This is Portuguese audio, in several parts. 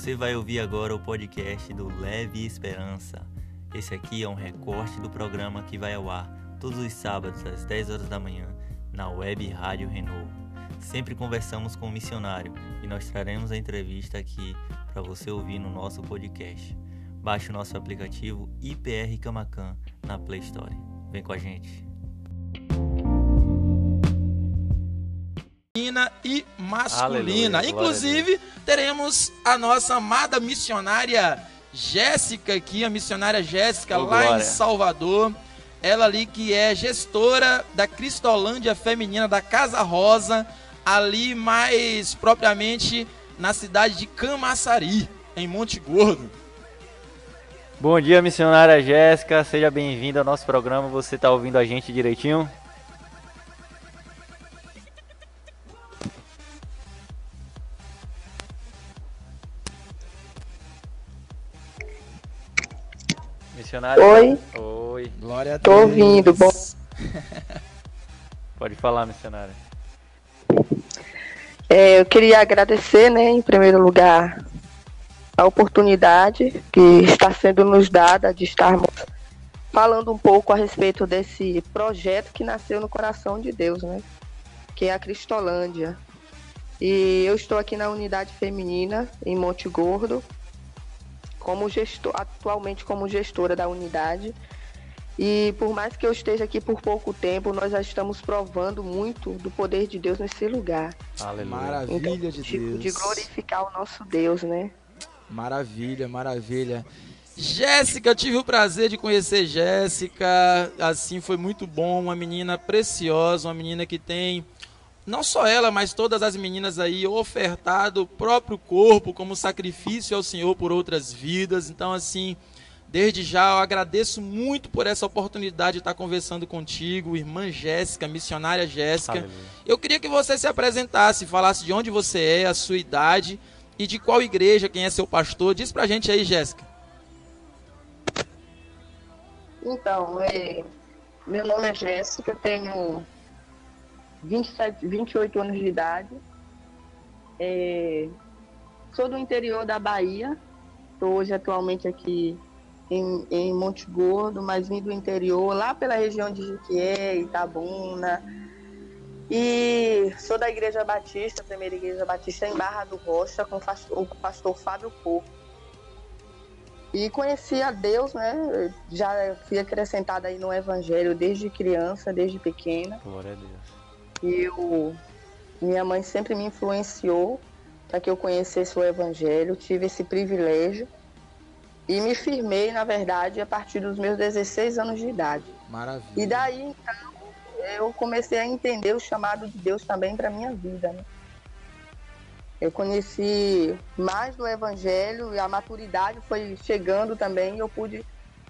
Você vai ouvir agora o podcast do Leve Esperança. Esse aqui é um recorte do programa que vai ao ar todos os sábados às 10 horas da manhã na web Rádio Renovo. Sempre conversamos com o um missionário e nós traremos a entrevista aqui para você ouvir no nosso podcast. Baixe o nosso aplicativo IPR Camacan na Play Store. Vem com a gente. Feminina e masculina. Aleluia, Inclusive, teremos a nossa amada missionária Jéssica aqui, a missionária Jéssica oh, lá glória. em Salvador. Ela ali que é gestora da Cristolândia Feminina da Casa Rosa, ali mais propriamente na cidade de Camaçari, em Monte Gordo. Bom dia, missionária Jéssica, seja bem-vinda ao nosso programa. Você está ouvindo a gente direitinho? Missionário. Oi. Oi. Glória a Deus. Tô ouvindo. Bom. Pode falar, missionária. É, eu queria agradecer, né, em primeiro lugar, a oportunidade que está sendo nos dada de estarmos falando um pouco a respeito desse projeto que nasceu no coração de Deus, né? Que é a Cristolândia. E eu estou aqui na unidade feminina em Monte Gordo, como gestor, atualmente como gestora da unidade. E por mais que eu esteja aqui por pouco tempo, nós já estamos provando muito do poder de Deus nesse lugar. Aleluia. Maravilha então, de, de Deus. De glorificar o nosso Deus, né? Maravilha, maravilha. Jéssica, tive o prazer de conhecer Jéssica. Assim, foi muito bom. Uma menina preciosa, uma menina que tem não só ela, mas todas as meninas aí ofertado o próprio corpo como sacrifício ao Senhor por outras vidas. Então, assim, desde já eu agradeço muito por essa oportunidade de estar conversando contigo, irmã Jéssica, missionária Jéssica. Eu queria que você se apresentasse, falasse de onde você é, a sua idade e de qual igreja, quem é seu pastor. Diz pra gente aí, Jéssica. Então, é, meu nome é Jéssica, tenho 27, 28 anos de idade. É, sou do interior da Bahia. Estou hoje atualmente aqui em, em Monte Gordo, mas vim do interior, lá pela região de Jiquié, Itabuna. E sou da Igreja Batista, primeira Igreja Batista em Barra do Rocha, com o pastor, o pastor Fábio Porto. E conheci a Deus, né? Já fui acrescentada aí no Evangelho desde criança, desde pequena. Glória a Deus eu minha mãe sempre me influenciou para que eu conhecesse o evangelho, tive esse privilégio e me firmei, na verdade, a partir dos meus 16 anos de idade. Maravilha. E daí então eu comecei a entender o chamado de Deus também para minha vida, né? Eu conheci mais do evangelho e a maturidade foi chegando também, e eu pude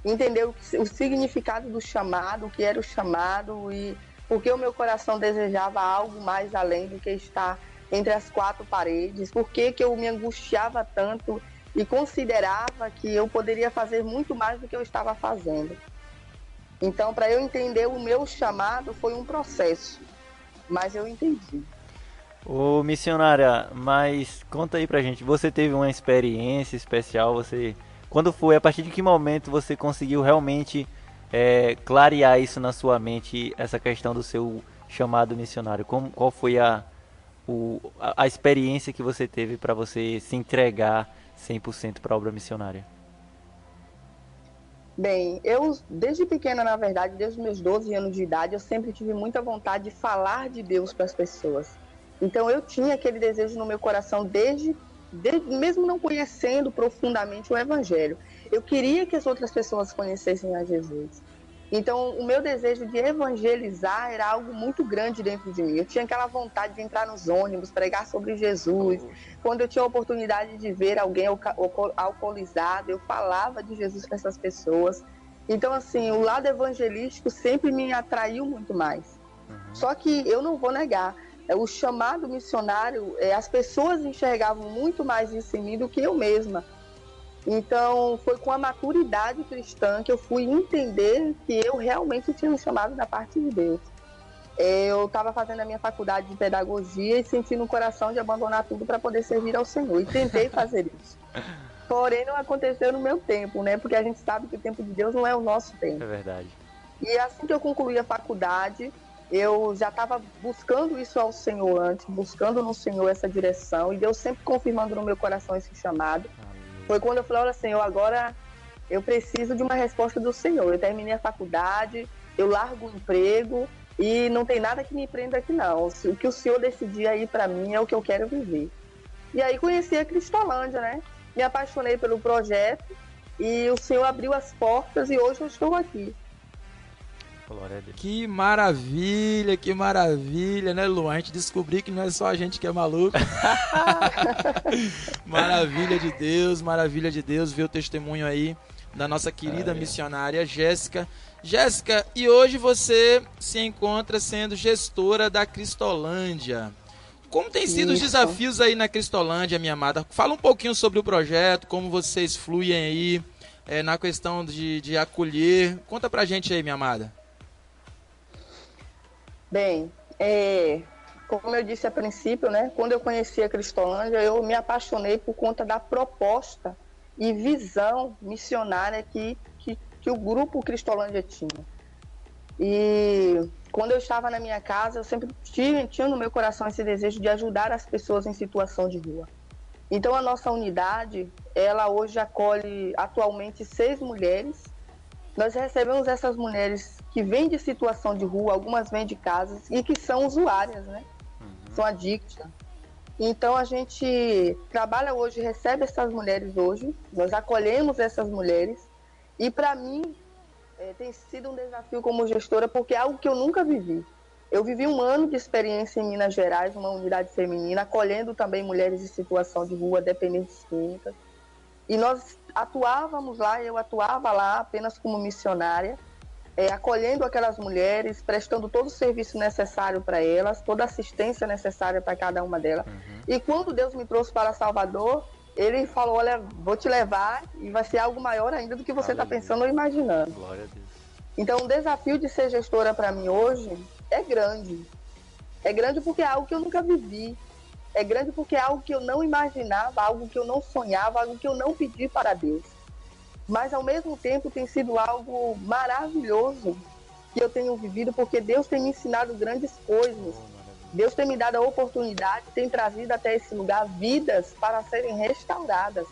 entender o, o significado do chamado, o que era o chamado e porque o meu coração desejava algo mais além do que estar entre as quatro paredes, porque que eu me angustiava tanto e considerava que eu poderia fazer muito mais do que eu estava fazendo. Então, para eu entender o meu chamado foi um processo, mas eu entendi. Ô missionária, mas conta aí pra gente, você teve uma experiência especial, você quando foi, a partir de que momento você conseguiu realmente é, clarear isso na sua mente, essa questão do seu chamado missionário? Como, qual foi a, o, a, a experiência que você teve para você se entregar 100% para a obra missionária? Bem, eu desde pequena, na verdade, desde meus 12 anos de idade, eu sempre tive muita vontade de falar de Deus para as pessoas. Então eu tinha aquele desejo no meu coração desde, desde mesmo não conhecendo profundamente o evangelho. Eu queria que as outras pessoas conhecessem a Jesus. Então, o meu desejo de evangelizar era algo muito grande dentro de mim. Eu tinha aquela vontade de entrar nos ônibus, pregar sobre Jesus. Quando eu tinha a oportunidade de ver alguém alcoolizado, eu falava de Jesus para essas pessoas. Então, assim, o lado evangelístico sempre me atraiu muito mais. Uhum. Só que eu não vou negar, é, o chamado missionário, é, as pessoas enxergavam muito mais isso em mim do que eu mesma. Então, foi com a maturidade cristã que eu fui entender que eu realmente tinha um chamado da parte de Deus. eu estava fazendo a minha faculdade de pedagogia e senti no coração de abandonar tudo para poder servir ao Senhor. E tentei fazer isso. Porém, não aconteceu no meu tempo, né? Porque a gente sabe que o tempo de Deus não é o nosso tempo. É verdade. E assim que eu concluí a faculdade, eu já estava buscando isso ao Senhor antes, buscando no Senhor essa direção, e Deus sempre confirmando no meu coração esse chamado. Foi quando eu falei: Olha, Senhor, agora eu preciso de uma resposta do Senhor. Eu terminei a faculdade, eu largo o emprego, e não tem nada que me prenda aqui, não. O que o Senhor decidir aí para mim é o que eu quero viver. E aí conheci a Cristolândia, né? Me apaixonei pelo projeto e o Senhor abriu as portas e hoje eu estou aqui. Que maravilha, que maravilha, né, Lu? A gente descobriu que não é só a gente que é maluco. maravilha de Deus, maravilha de Deus, ver o testemunho aí da nossa querida missionária Jéssica. Jéssica, e hoje você se encontra sendo gestora da Cristolândia. Como tem sido Isso. os desafios aí na Cristolândia, minha amada? Fala um pouquinho sobre o projeto, como vocês fluem aí é, na questão de, de acolher. Conta pra gente aí, minha amada. Bem, é, como eu disse a princípio, né, quando eu conheci a Cristolândia, eu me apaixonei por conta da proposta e visão missionária que, que, que o grupo Cristolândia tinha. E quando eu estava na minha casa, eu sempre tinha, tinha no meu coração esse desejo de ajudar as pessoas em situação de rua. Então a nossa unidade, ela hoje acolhe atualmente seis mulheres. Nós recebemos essas mulheres que vêm de situação de rua, algumas vêm de casas e que são usuárias, né? Uhum. São adictas. Então a gente trabalha hoje, recebe essas mulheres hoje, nós acolhemos essas mulheres e para mim é, tem sido um desafio como gestora porque é algo que eu nunca vivi. Eu vivi um ano de experiência em Minas Gerais, uma unidade feminina, acolhendo também mulheres em situação de rua, dependentes químicas. E nós atuávamos lá, eu atuava lá apenas como missionária é, acolhendo aquelas mulheres, prestando todo o serviço necessário para elas, toda a assistência necessária para cada uma delas. Uhum. E quando Deus me trouxe para Salvador, ele falou: Olha, vou te levar e vai ser algo maior ainda do que você está pensando ou imaginando. Glória a Deus. Então, o desafio de ser gestora para mim hoje é grande. É grande porque é algo que eu nunca vivi. É grande porque é algo que eu não imaginava, algo que eu não sonhava, algo que eu não pedi para Deus mas ao mesmo tempo tem sido algo maravilhoso que eu tenho vivido, porque Deus tem me ensinado grandes coisas. Deus tem me dado a oportunidade, tem trazido até esse lugar vidas para serem restauradas,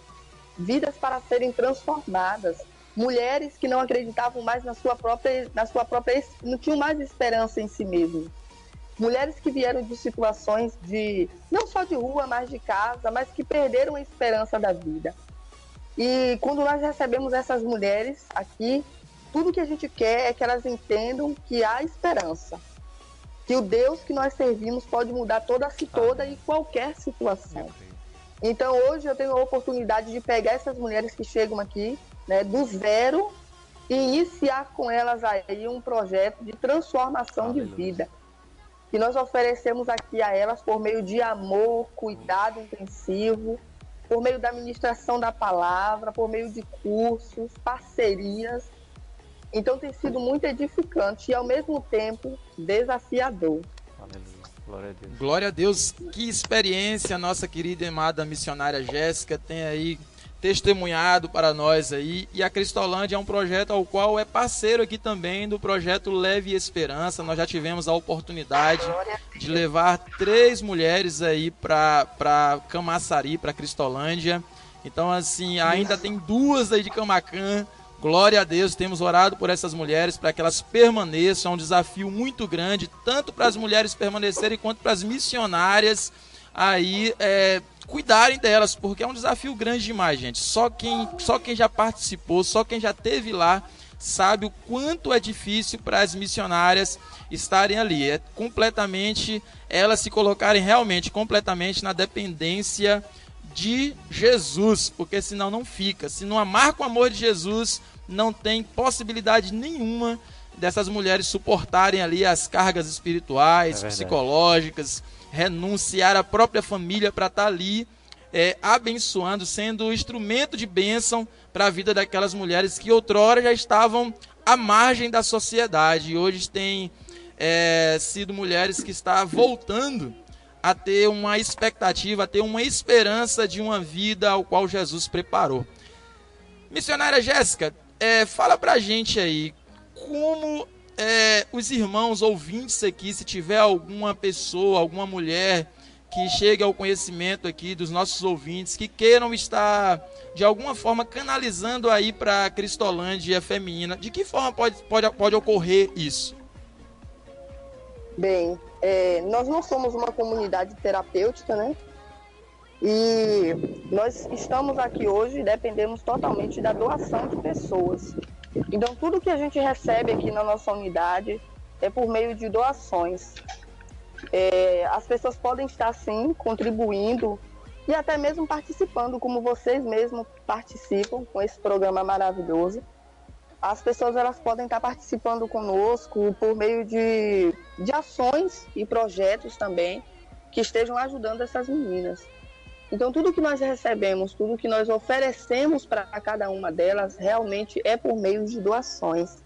vidas para serem transformadas. Mulheres que não acreditavam mais na sua própria, na sua própria, não tinham mais esperança em si mesmas. Mulheres que vieram de situações de, não só de rua, mas de casa, mas que perderam a esperança da vida. E quando nós recebemos essas mulheres aqui, tudo que a gente quer é que elas entendam que há esperança. Que o Deus que nós servimos pode mudar toda, toda e qualquer situação. Então hoje eu tenho a oportunidade de pegar essas mulheres que chegam aqui, né, do zero, e iniciar com elas aí um projeto de transformação Aleluia. de vida. Que nós oferecemos aqui a elas por meio de amor, cuidado intensivo, por meio da ministração da palavra, por meio de cursos, parcerias. Então tem sido muito edificante e ao mesmo tempo desafiador. Glória a Deus. Glória a Deus. Que experiência nossa querida e amada missionária Jéssica tem aí testemunhado para nós aí. E a Cristolândia é um projeto ao qual é parceiro aqui também do projeto Leve Esperança. Nós já tivemos a oportunidade de levar três mulheres aí para Camaçari, para Cristolândia. Então, assim, ainda tem duas aí de Camacan. Glória a Deus, temos orado por essas mulheres para que elas permaneçam. É um desafio muito grande, tanto para as mulheres permanecerem quanto para as missionárias aí é, cuidarem delas, porque é um desafio grande demais, gente. Só quem, só quem já participou, só quem já teve lá, sabe o quanto é difícil para as missionárias estarem ali. É completamente elas se colocarem realmente completamente na dependência de Jesus, porque senão não fica. Se não amar com o amor de Jesus, não tem possibilidade nenhuma dessas mulheres suportarem ali as cargas espirituais, é psicológicas, renunciar à própria família para estar tá ali é, abençoando, sendo instrumento de bênção para a vida daquelas mulheres que outrora já estavam à margem da sociedade e hoje têm é, sido mulheres que está voltando a ter uma expectativa, a ter uma esperança de uma vida ao qual Jesus preparou. Missionária Jéssica, é, fala pra gente aí como é, os irmãos ouvintes aqui, se tiver alguma pessoa, alguma mulher que chegue ao conhecimento aqui dos nossos ouvintes, que queiram estar de alguma forma canalizando aí para a Cristolândia feminina, de que forma pode, pode, pode ocorrer isso? Bem, é, nós não somos uma comunidade terapêutica, né? E nós estamos aqui hoje e dependemos totalmente da doação de pessoas. Então, tudo que a gente recebe aqui na nossa unidade é por meio de doações. É, as pessoas podem estar, sim, contribuindo e até mesmo participando, como vocês mesmos participam com esse programa maravilhoso. As pessoas elas podem estar participando conosco por meio de, de ações e projetos também que estejam ajudando essas meninas. Então, tudo que nós recebemos, tudo que nós oferecemos para cada uma delas, realmente é por meio de doações.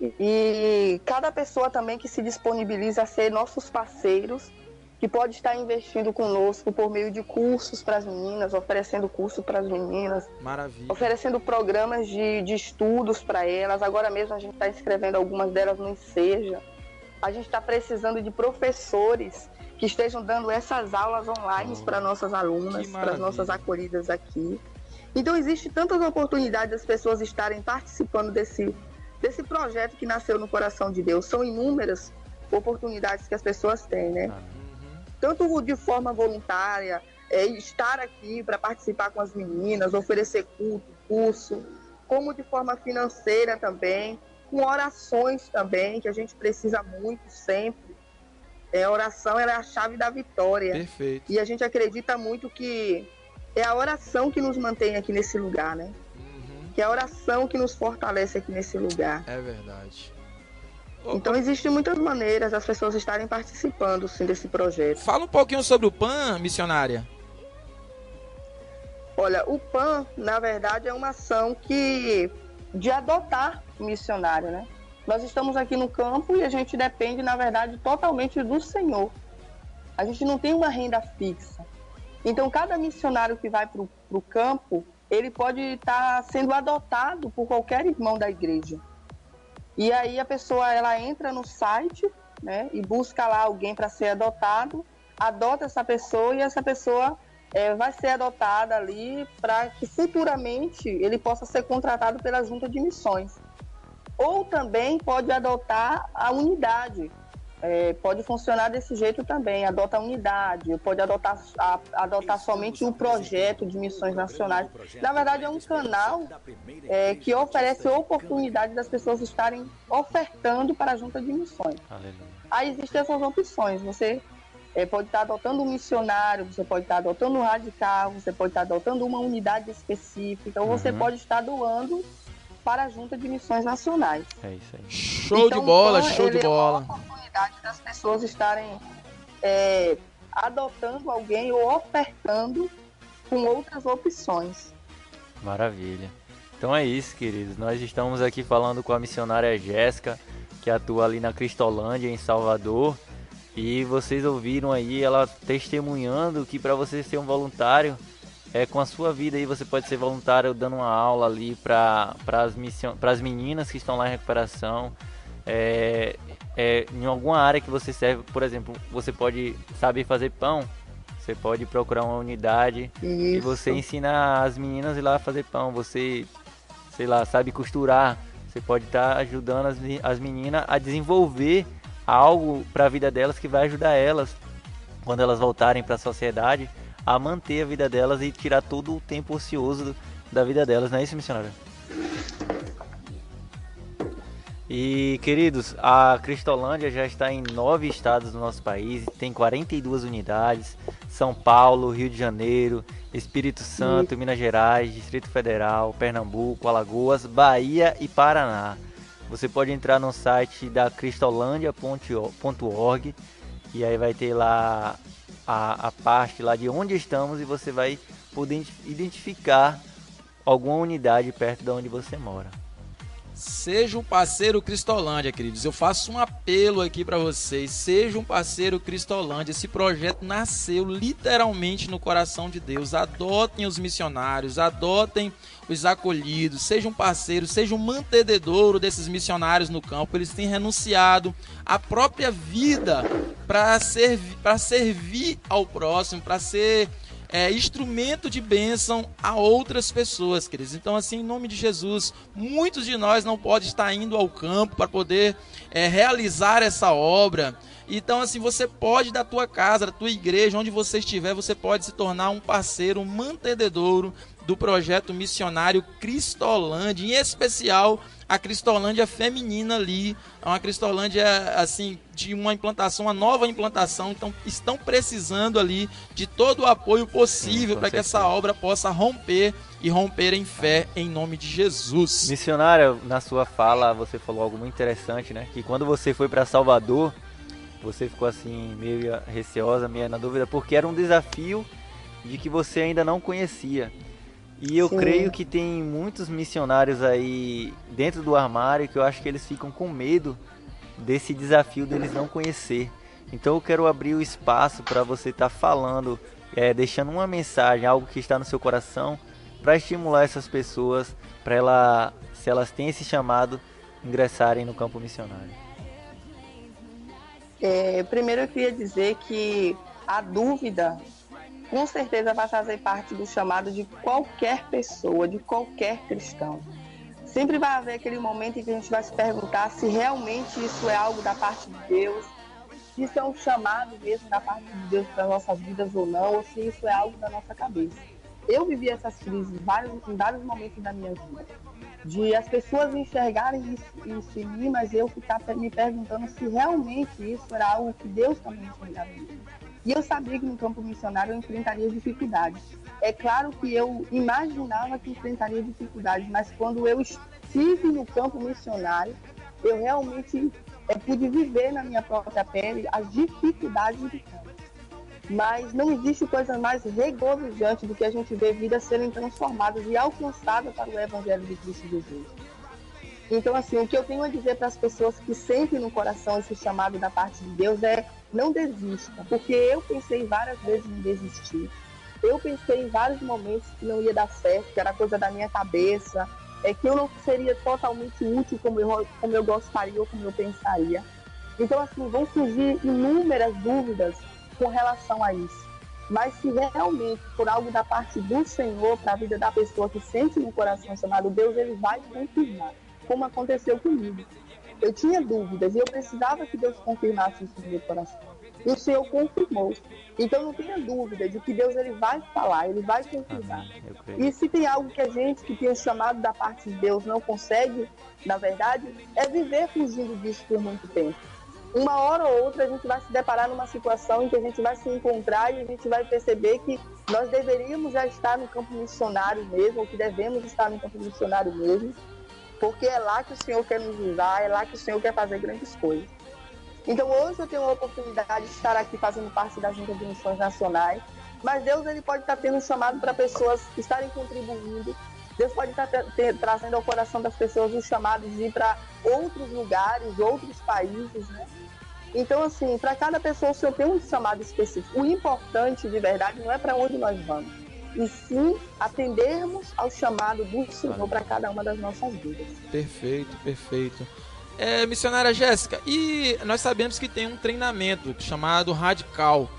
E cada pessoa também que se disponibiliza a ser nossos parceiros, que pode estar investindo conosco por meio de cursos para as meninas, oferecendo curso para as meninas, Maravilha. oferecendo programas de, de estudos para elas. Agora mesmo a gente está inscrevendo algumas delas no Enseja. A gente está precisando de professores que estejam dando essas aulas online Oh, para nossas alunas, para as nossas acolhidas aqui. Então existe tantas oportunidades das pessoas estarem participando desse desse projeto que nasceu no coração de Deus. São inúmeras oportunidades que as pessoas têm, né? Uhum. Tanto de forma voluntária, é, estar aqui para participar com as meninas, oferecer culto, curso, como de forma financeira também, com orações também, que a gente precisa muito sempre. É, a oração ela é a chave da vitória. Perfeito. E a gente acredita muito que é a oração que nos mantém aqui nesse lugar, né? Uhum. Que é a oração que nos fortalece aqui nesse lugar. É verdade. Então existem muitas maneiras das pessoas estarem participando sim desse projeto. Fala um pouquinho sobre o PAN, missionária. Olha, o PAN, na verdade, é uma ação que de adotar missionário, né? Nós estamos aqui no campo e a gente depende, na verdade, totalmente do Senhor. A gente não tem uma renda fixa. Então, cada missionário que vai para o campo, ele pode estar sendo adotado por qualquer irmão da igreja. E aí a pessoa ela entra no site, né, e busca lá alguém para ser adotado, adota essa pessoa e essa pessoa é, vai ser adotada ali para que futuramente ele possa ser contratado pela junta de missões. Ou também pode adotar a unidade. É, pode funcionar desse jeito também, adota a unidade, pode adotar, a- adotar somente o projeto de missões nacionais. Na verdade, é um canal é, que oferece oportunidade das pessoas estarem ofertando para a junta de missões. Aí existem essas opções. Você eh, pode estar adotando um missionário, você pode estar adotando um radical, você pode estar adotando uma unidade específica. Então você Uhum. pode estar doando para a junta de missões nacionais. É isso aí. Show Então, de bola, o PAN, show de bola. É uma oportunidade das pessoas estarem eh, adotando alguém ou ofertando com outras opções. Maravilha. Então é isso, queridos. Nós estamos aqui falando com a missionária Jéssica, que atua ali na Cristolândia, em Salvador. E vocês ouviram aí ela testemunhando que para você ser um voluntário, é com a sua vida aí você pode ser voluntário dando uma aula ali para as mission... as meninas que estão lá em recuperação. É, é, em alguma área que você serve, por exemplo, você pode saber fazer pão, você pode procurar uma unidade e Isso. você ensina as meninas a ir lá fazer pão. Você, sei lá, sabe costurar. Você pode estar ajudando as, as meninas a desenvolver algo para a vida delas que vai ajudar elas quando elas voltarem para a sociedade a manter a vida delas e tirar todo o tempo ocioso do- da vida delas, não é isso, missionário? E queridos, a Cristolândia já está em nove estados do nosso país, tem 42 unidades: São Paulo, Rio de Janeiro, Espírito Santo, Minas Gerais, Distrito Federal, Pernambuco, Alagoas, Bahia e Paraná. Você pode entrar no site da cristolândia.org e aí vai ter lá a, a parte lá de onde estamos e você vai poder identificar alguma unidade perto de onde você mora. Seja um parceiro Cristolândia, queridos. Eu faço um apelo aqui para vocês. Seja um parceiro Cristolândia. Esse projeto nasceu literalmente no coração de Deus. Adotem os missionários, adotem os acolhidos, sejam parceiros, sejam mantededouro desses missionários no campo. Eles têm renunciado à própria vida para servir, servir ao próximo, para ser é, instrumento de bênção a outras pessoas, queridos. Então, assim, em nome de Jesus, muitos de nós não podem estar indo ao campo para poder é, realizar essa obra. Então, assim, você pode da tua casa, da tua igreja, onde você estiver, você pode se tornar um parceiro, um mantededouro do projeto missionário Cristolândia, em especial a Cristolândia feminina ali, é uma Cristolândia assim de uma implantação, uma nova implantação, então estão precisando ali de todo o apoio possível para que essa obra possa romper e romper em fé em nome de Jesus. Missionária, na sua fala você falou algo muito interessante, né? Que quando você foi para Salvador, você ficou assim meio receosa, meio na dúvida, porque era um desafio de que você ainda não conhecia. E eu Sim. creio que tem muitos missionários aí dentro do armário que eu acho que eles ficam com medo desse desafio deles não conhecer. Então eu quero abrir o espaço para você estar tá falando, é, deixando uma mensagem, algo que está no seu coração, para estimular essas pessoas, para ela, se elas têm esse chamado, ingressarem no campo missionário. É, primeiro eu queria dizer que a dúvida com certeza vai fazer parte do chamado de qualquer pessoa, de qualquer cristão. Sempre vai haver aquele momento em que a gente vai se perguntar se realmente isso é algo da parte de Deus, se isso é um chamado mesmo da parte de Deus para nossas vidas ou não, ou se isso é algo da nossa cabeça. Eu vivi essas crises em vários, em vários momentos da minha vida. De as pessoas enxergarem isso, em mim, mas eu ficar me perguntando se realmente isso era algo que Deus também enxergava em mim. E eu sabia que no campo missionário eu enfrentaria dificuldades. É claro que eu imaginava que enfrentaria dificuldades, mas quando eu estive no campo missionário, eu realmente é, pude viver na minha própria pele as dificuldades do campo. Mas não existe coisa mais regozijante do que a gente ver vidas serem transformadas e alcançadas para o Evangelho de Cristo Jesus. Então, assim, o que eu tenho a dizer para as pessoas que sentem no coração esse chamado da parte de Deus é não desista, porque eu pensei várias vezes em desistir. Eu pensei em vários momentos que não ia dar certo, que era coisa da minha cabeça, é que eu não seria totalmente útil como eu, como eu gostaria ou como eu pensaria. Então, assim, vão surgir inúmeras dúvidas com relação a isso. Mas se realmente for algo da parte do Senhor para a vida da pessoa que sente no coração chamado Deus, ele vai confirmar, como aconteceu comigo. Eu tinha dúvidas e eu precisava que Deus confirmasse isso no meu coração. E o Senhor confirmou. Então não tenha dúvida de que Deus ele vai falar, ele vai confirmar. E se tem algo que a gente que tem chamado da parte de Deus não consegue, na verdade, é viver fugindo disso por muito tempo. Uma hora ou outra a gente vai se deparar numa situação em que a gente vai se encontrar e a gente vai perceber que nós deveríamos já estar no campo missionário mesmo, ou que devemos estar no campo missionário mesmo porque é lá que o Senhor quer nos usar, é lá que o Senhor quer fazer grandes coisas. Então hoje eu tenho a oportunidade de estar aqui fazendo parte da Junta de Missões Nacionais, mas Deus ele pode estar tendo um chamado para pessoas estarem contribuindo. Deus pode estar ter, trazendo ao coração das pessoas um chamado de ir para outros lugares, outros países, né? Então, assim, para cada pessoa o Senhor tem um chamado específico. O importante, de verdade, não é para onde nós vamos e sim atendermos ao chamado do Senhor para cada uma das nossas vidas. Perfeito, perfeito. É, missionária Jéssica, e nós sabemos que tem um treinamento chamado Radical.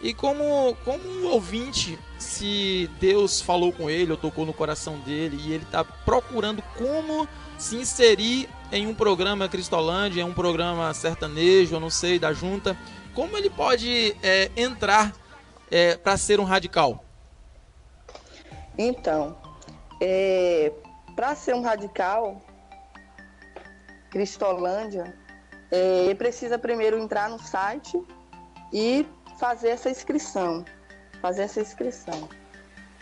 E como, como um ouvinte, se Deus falou com ele ou tocou no coração dele e ele está procurando como se inserir em um programa Cristolândia, em um programa sertanejo, eu não sei, da junta, como ele pode é, entrar é, para ser um radical? Então, é, para ser um radical, Cristolândia, é, precisa primeiro entrar no site e fazer essa inscrição. Fazer essa inscrição.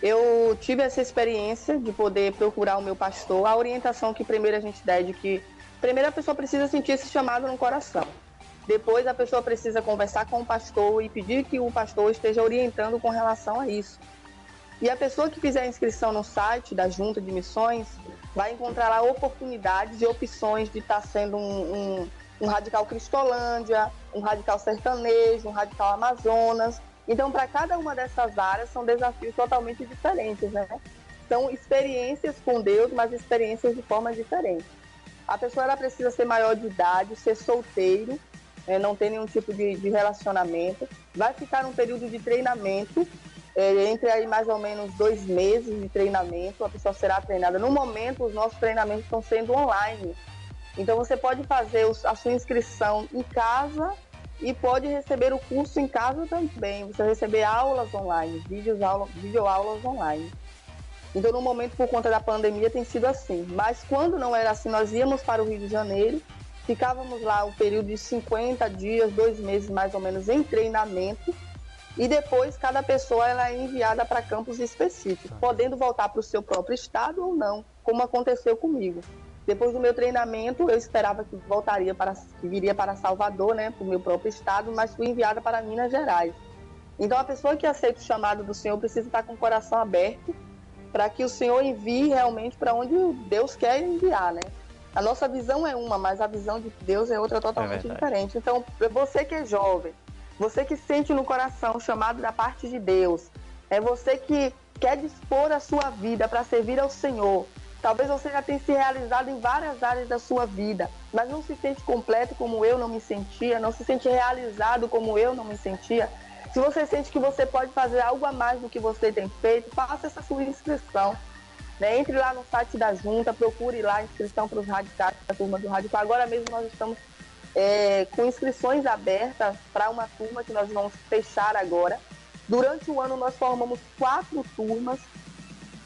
Eu tive essa experiência de poder procurar o meu pastor. A orientação que primeiro a gente dá é de que primeiro a pessoa precisa sentir esse chamado no coração. Depois a pessoa precisa conversar com o pastor e pedir que o pastor esteja orientando com relação a isso. E a pessoa que fizer a inscrição no site da Junta de Missões vai encontrar lá oportunidades e opções de estar sendo um, um, um radical Cristolândia, um radical sertanejo, um radical Amazonas. Então, para cada uma dessas áreas, são desafios totalmente diferentes, né? São experiências com Deus, mas experiências de forma diferente. A pessoa ela precisa ser maior de idade, ser solteiro, né? não ter nenhum tipo de, de relacionamento. Vai ficar um período de treinamento é, entre aí mais ou menos dois meses de treinamento, a pessoa será treinada. No momento, os nossos treinamentos estão sendo online. Então, você pode fazer a sua inscrição em casa e pode receber o curso em casa também. Você receber aulas online, vídeos, aula, videoaulas online. Então, no momento, por conta da pandemia, tem sido assim. Mas quando não era assim, nós íamos para o Rio de Janeiro, ficávamos lá um período de 50 dias, dois meses mais ou menos, em treinamento e depois cada pessoa ela é enviada para campos específicos, tá. podendo voltar para o seu próprio estado ou não, como aconteceu comigo. Depois do meu treinamento, eu esperava que voltaria para que viria para Salvador, né, para o meu próprio estado, mas fui enviada para Minas Gerais. Então a pessoa que aceita o chamado do Senhor precisa estar com o coração aberto para que o Senhor envie realmente para onde Deus quer enviar, né? A nossa visão é uma, mas a visão de Deus é outra totalmente é diferente. Então, você que é jovem, você que sente no coração o chamado da parte de Deus, é você que quer dispor a sua vida para servir ao Senhor. Talvez você já tenha se realizado em várias áreas da sua vida, mas não se sente completo como eu não me sentia, não se sente realizado como eu não me sentia. Se você sente que você pode fazer algo a mais do que você tem feito, faça essa sua inscrição. Né? Entre lá no site da Junta, procure lá a inscrição para os radicais, a turma do Radical. Agora mesmo nós estamos é, com inscrições abertas para uma turma que nós vamos fechar agora. Durante o ano, nós formamos quatro turmas,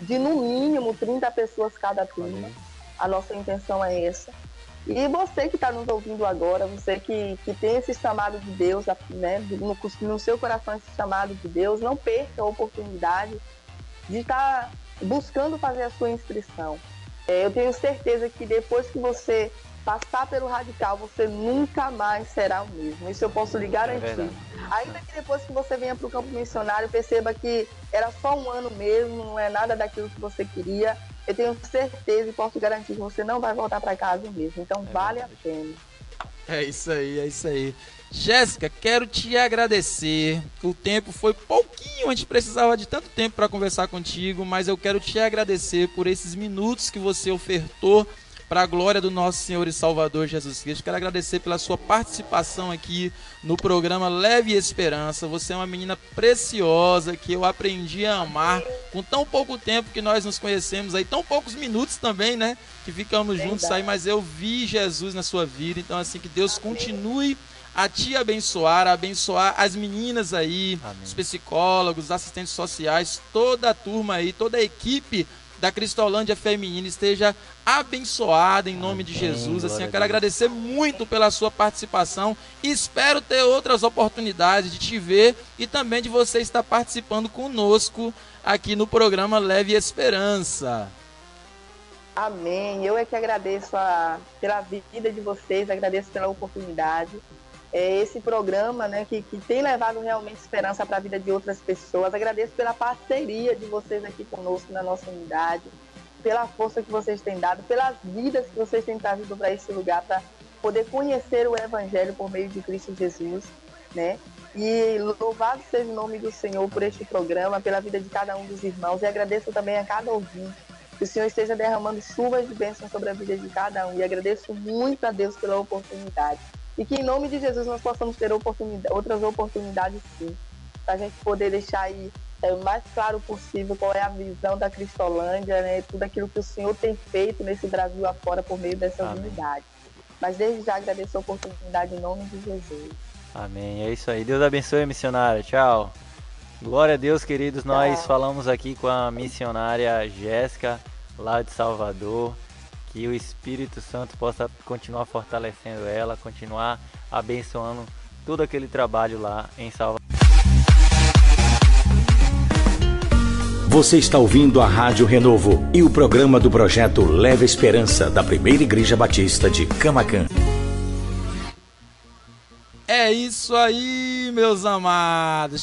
de no mínimo 30 pessoas cada turma. A nossa intenção é essa. E você que está nos ouvindo agora, você que, que tem esse chamado de Deus, né, no, no seu coração esse chamado de Deus, não perca a oportunidade de estar tá buscando fazer a sua inscrição. É, eu tenho certeza que depois que você passar pelo radical, você nunca mais será o mesmo. Isso eu posso lhe garantir. É Ainda que depois que você venha para o campo missionário, perceba que era só um ano mesmo, não é nada daquilo que você queria. Eu tenho certeza e posso garantir que você não vai voltar para casa mesmo. Então é vale verdade. a pena. É isso aí, é isso aí. Jéssica, quero te agradecer. O tempo foi pouquinho, a gente precisava de tanto tempo para conversar contigo, mas eu quero te agradecer por esses minutos que você ofertou para a glória do nosso Senhor e Salvador Jesus Cristo. Quero agradecer pela sua participação aqui no programa Leve Esperança. Você é uma menina preciosa que eu aprendi a amar com tão pouco tempo que nós nos conhecemos aí, tão poucos minutos também, né? Que ficamos juntos aí, mas eu vi Jesus na sua vida. Então, assim, que Deus continue a te abençoar, a abençoar as meninas aí, Amém. os psicólogos, os assistentes sociais, toda a turma aí, toda a equipe da Cristolândia Feminina esteja abençoada em nome de Jesus. Assim, eu quero agradecer muito pela sua participação e espero ter outras oportunidades de te ver e também de você estar participando conosco aqui no programa Leve Esperança. Amém. Eu é que agradeço a, pela vida de vocês, agradeço pela oportunidade é, esse programa né, que, que tem levado realmente esperança para a vida de outras pessoas. Agradeço pela parceria de vocês aqui conosco na nossa unidade, pela força que vocês têm dado, pelas vidas que vocês têm trazido para esse lugar para poder conhecer o Evangelho por meio de Cristo Jesus. Né? E louvado seja o nome do Senhor por este programa, pela vida de cada um dos irmãos. E agradeço também a cada ouvinte. Que o Senhor esteja derramando chuvas de bênçãos sobre a vida de cada um. E agradeço muito a Deus pela oportunidade. E que em nome de Jesus nós possamos ter oportunidade, outras oportunidades sim, para a gente poder deixar aí é, o mais claro possível qual é a visão da Cristolândia, né? Tudo aquilo que o Senhor tem feito nesse Brasil afora por meio dessas Amém. unidades. Mas desde já agradeço a oportunidade em nome de Jesus. Amém. É isso aí. Deus abençoe, missionária. Tchau. Glória a Deus, queridos. Nós falamos aqui com a missionária Jéssica, lá de Salvador que o Espírito Santo possa continuar fortalecendo ela, continuar abençoando todo aquele trabalho lá em Salvador. Você está ouvindo a Rádio Renovo e o programa do projeto Leva Esperança da Primeira Igreja Batista de Camacan. É isso aí, meus amados.